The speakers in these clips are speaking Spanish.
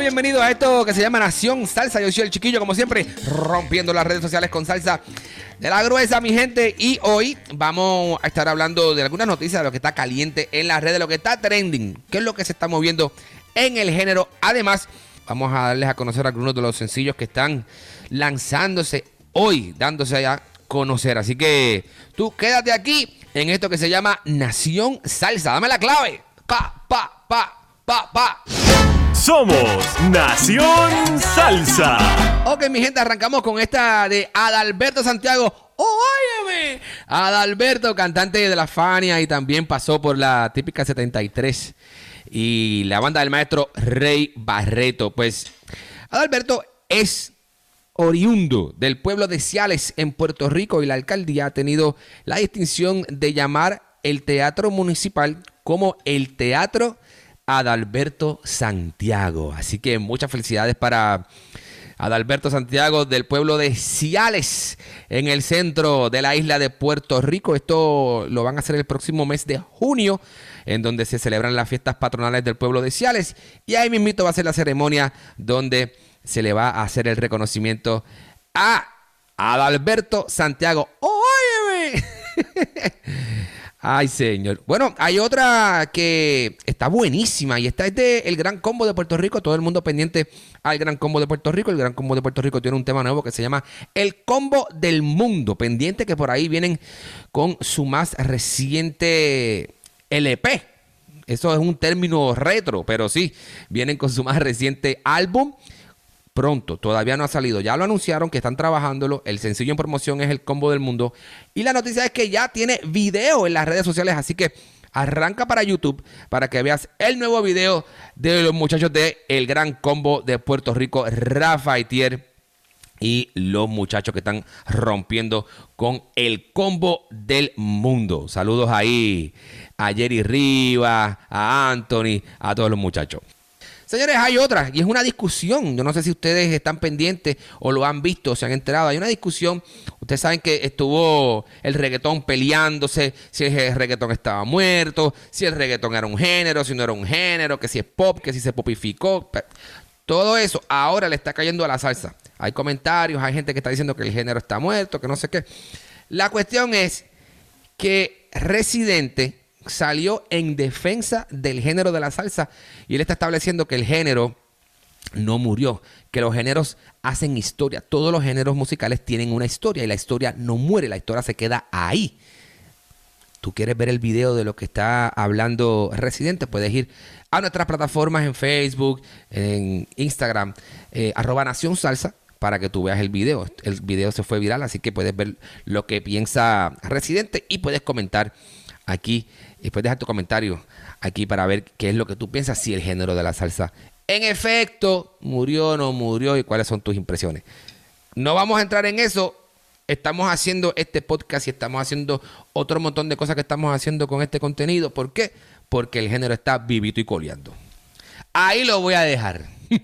Bienvenidos a esto que se llama Nación Salsa. Yo soy el chiquillo, como siempre, rompiendo las redes sociales con salsa de la gruesa, mi gente. Y hoy vamos a estar hablando de algunas noticias de lo que está caliente en las redes, de lo que está trending, qué es lo que se está moviendo en el género. Además, vamos a darles a conocer algunos de los sencillos que están lanzándose hoy, dándose a conocer. Así que tú quédate aquí en esto que se llama Nación Salsa. Dame la clave. Pa, pa, pa, pa, pa. Somos Nación Salsa. Ok, mi gente, arrancamos con esta de Adalberto Santiago. ¡Óyeme! Adalberto, cantante de la Fania y también pasó por la típica 73 y la banda del maestro Rey Barreto. Pues Adalberto es oriundo del pueblo de Ciales en Puerto Rico y la alcaldía ha tenido la distinción de llamar el teatro municipal como el Teatro Adalberto Santiago. Así que muchas felicidades para Adalberto Santiago del pueblo de Ciales en el centro de la isla de Puerto Rico. Esto lo van a hacer el próximo mes de junio, en donde se celebran las fiestas patronales del pueblo de Ciales. Y ahí mismito va a ser la ceremonia donde se le va a hacer el reconocimiento a Adalberto Santiago. ¡Óyeme! Ay, señor. Bueno, hay otra que está buenísima y esta es de El Gran Combo de Puerto Rico. Todo el mundo pendiente al Gran Combo de Puerto Rico. El Gran Combo de Puerto Rico tiene un tema nuevo que se llama El Combo del Mundo. Pendiente que por ahí vienen con su más reciente LP. Eso es un término retro, pero sí, vienen con su más reciente álbum pronto. Todavía no ha salido. Ya lo anunciaron que están trabajándolo. El sencillo en promoción es el combo del mundo. Y la noticia es que ya tiene video en las redes sociales. Así que arranca para YouTube para que veas el nuevo video de los muchachos de El Gran Combo de Puerto Rico, Rafa Itier. Y los muchachos que están rompiendo con el combo del mundo. Saludos ahí a Jerry Rivas, a Anthony, a todos los muchachos. Señores, hay otra, y es una discusión. Yo no sé si ustedes están pendientes o lo han visto, o se han enterado. Hay una discusión. Ustedes saben que estuvo el reggaetón peleándose, si el reggaetón estaba muerto, si el reggaetón era un género, si no era un género, que si es pop, que si se popificó. Todo eso ahora le está cayendo a la salsa. Hay comentarios, hay gente que está diciendo que el género está muerto, que no sé qué. La cuestión es que Residente salió en defensa del género de la salsa y él está estableciendo que el género no murió, que los géneros hacen historia. Todos los géneros musicales tienen una historia y la historia no muere, la historia se queda ahí. Tú quieres ver el video de lo que está hablando Residente, puedes ir a nuestras plataformas en Facebook, en Instagram, eh, arroba Nación Salsa, para que tú veas el video. El video se fue viral, así que puedes ver lo que piensa Residente y puedes comentar aquí después deja tu comentario aquí para ver qué es lo que tú piensas si el género de la salsa en efecto murió o no murió y cuáles son tus impresiones. No vamos a entrar en eso. Estamos haciendo este podcast y estamos haciendo otro montón de cosas que estamos haciendo con este contenido. ¿Por qué? Porque el género está vivito y coleando. Ahí lo voy a dejar.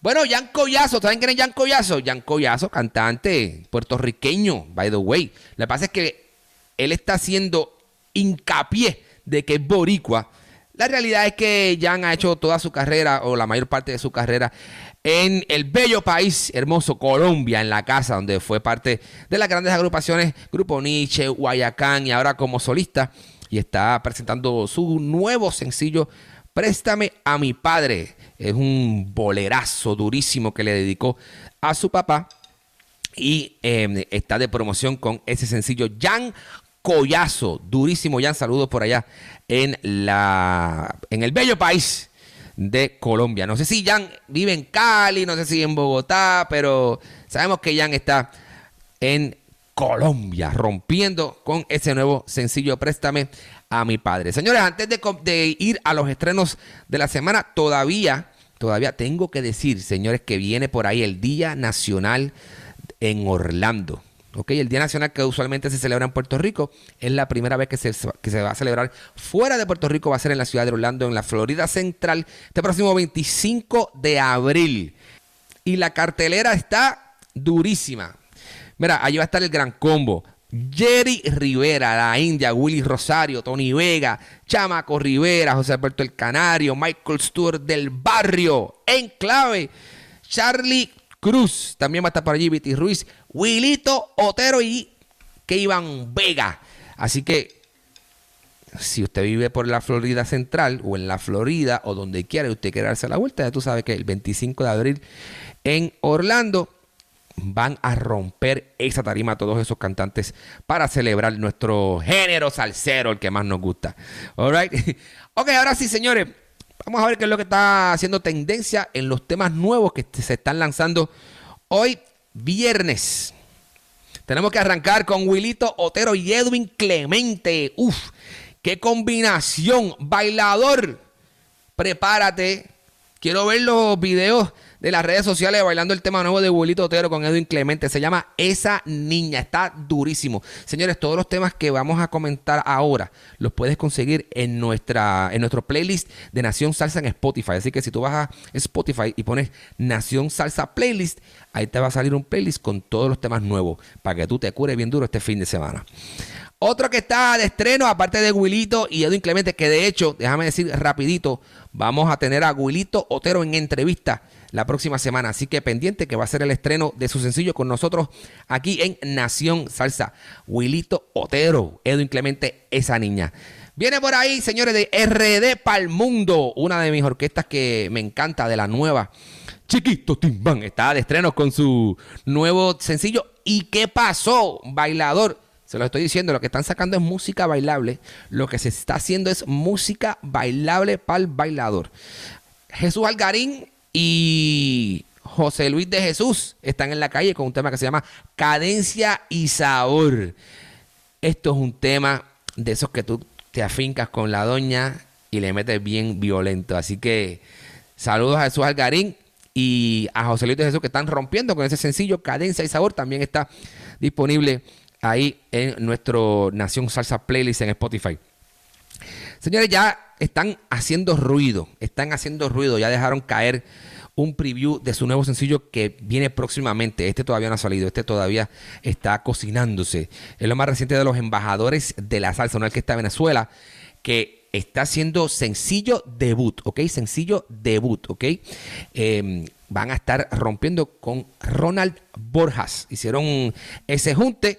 bueno, Jan Collazo, ¿saben quién es Jan Collazo? Jan Collazo, cantante puertorriqueño, by the way. Lo que pasa es que él está haciendo hincapié de que es boricua. La realidad es que Jan ha hecho toda su carrera o la mayor parte de su carrera en el bello país hermoso Colombia, en la casa, donde fue parte de las grandes agrupaciones Grupo Nietzsche, Guayacán y ahora como solista. Y está presentando su nuevo sencillo, Préstame a mi padre. Es un bolerazo durísimo que le dedicó a su papá. Y eh, está de promoción con ese sencillo Jan Collazo. Durísimo, Jan. Saludos por allá en, la, en el bello país de Colombia. No sé si Jan vive en Cali, no sé si en Bogotá, pero sabemos que Jan está en Colombia, rompiendo con ese nuevo sencillo Préstame a mi padre. Señores, antes de, de, ir a los estrenos de la semana, todavía, todavía tengo que decir, señores, que viene por ahí el Día Nacional en Orlando. ¿Ok? El Día Nacional que usualmente se celebra en Puerto Rico es la primera vez que se, que se va a celebrar fuera de Puerto Rico, va a ser en la ciudad de Orlando, en la Florida Central, este próximo 25 de abril. Y la cartelera está durísima. Mira, allí va a estar el gran combo. Jerry Rivera, la India, Willy Rosario, Tony Vega, Chamaco Rivera, José Alberto el Canario, Michael Stewart del Barrio, en clave, Charlie Cruz, también va a estar por allí Viti Ruiz, Wilito Otero y Keivan Vega. Así que si usted vive por la Florida Central o en la Florida o donde quiera y usted quiere darse la vuelta, ya tú sabes que el 25 de abril en Orlando van a romper esa tarima a todos esos cantantes para celebrar nuestro género salsero, el que más nos gusta. All right. Ok, ahora sí, señores. Vamos a ver qué es lo que está haciendo tendencia en los temas nuevos que se están lanzando hoy viernes. Tenemos que arrancar con Wilito Otero y Edwin Clemente. Uf, qué combinación. Bailador, prepárate. Quiero ver los videos de las redes sociales bailando el tema nuevo de Wilito Otero con Edwin Clemente. Se llama Esa Niña. Está durísimo. Señores, todos los temas que vamos a comentar ahora los puedes conseguir en, nuestra, en nuestro playlist de Nación Salsa en Spotify. Así que si tú vas a Spotify y pones Nación Salsa Playlist, ahí te va a salir un playlist con todos los temas nuevos para que tú te cures bien duro este fin de semana. Otro que está de estreno, aparte de Wilito y Edwin Clemente, que de hecho, déjame decir rapidito, vamos a tener a Wilito Otero en entrevista la próxima semana. Así que pendiente que va a ser el estreno de su sencillo con nosotros aquí en Nación Salsa. Wilito Otero, Edwin Clemente, esa niña. Viene por ahí, señores, de RD Pal Mundo, una de mis orquestas que me encanta, de la nueva. Chiquito Timbán está de estreno con su nuevo sencillo. ¿Y qué pasó, bailador? Se lo estoy diciendo, lo que están sacando es música bailable. Lo que se está haciendo es música bailable para el bailador. Jesús Algarín y José Luis de Jesús están en la calle con un tema que se llama Cadencia y Sabor. Esto es un tema de esos que tú te afincas con la doña y le metes bien violento. Así que saludos a Jesús Algarín y a José Luis de Jesús que están rompiendo con ese sencillo Cadencia y Sabor. También está disponible ahí en nuestro Nación Salsa Playlist en Spotify. Señores, ya están haciendo ruido, están haciendo ruido, ya dejaron caer un preview de su nuevo sencillo que viene próximamente. Este todavía no ha salido, este todavía está cocinándose. Es lo más reciente de los embajadores de la salsa, una que está en Venezuela, que está haciendo sencillo debut, ¿ok? Sencillo debut, ¿ok? Eh, van a estar rompiendo con Ronald Borjas. Hicieron ese junte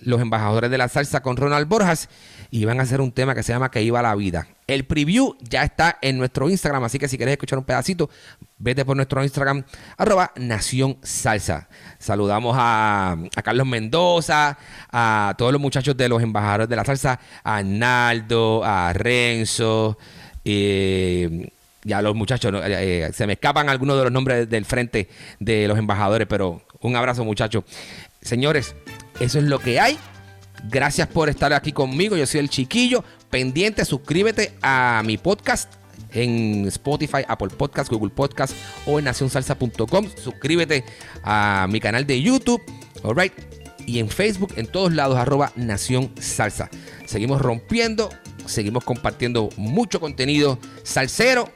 los embajadores de la salsa con Ronald Borjas y van a hacer un tema que se llama Que iba la vida. El preview ya está en nuestro Instagram, así que si quieres escuchar un pedacito, vete por nuestro Instagram, arroba Nación Salsa. Saludamos a, Carlos Mendoza, a todos los muchachos de los embajadores de la salsa, a Arnaldo, a Renzo, eh, y a los muchachos, eh, se me escapan algunos de los nombres del frente de los embajadores, pero un abrazo muchachos. Señores, eso es lo que hay. Gracias por estar aquí conmigo. Yo soy el chiquillo. Pendiente, suscríbete a mi podcast en Spotify, Apple Podcast, Google Podcast o en nacionsalsa.com. Suscríbete a mi canal de YouTube. Alright. Y en Facebook, en todos lados, arroba Nación Salsa. Seguimos rompiendo, seguimos compartiendo mucho contenido salsero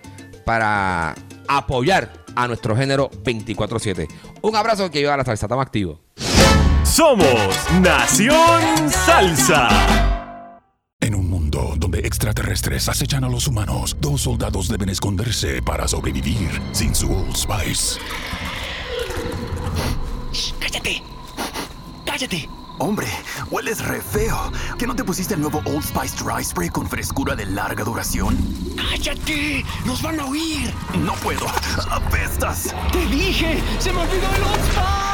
para apoyar a nuestro género 24-7. Un abrazo que lleva a la salsa, estamos activos. Somos Nación Salsa. En un mundo donde extraterrestres acechan a los humanos, dos soldados deben esconderse para sobrevivir sin su Old Spice. Shh, cállate. cállate. Hombre, hueles re feo. ¿Que no te pusiste el nuevo Old Spice Dry Spray con frescura de larga duración? Cállate, nos van a oír. No puedo. Apestas. Te dije, se me olvidó el Old Spice.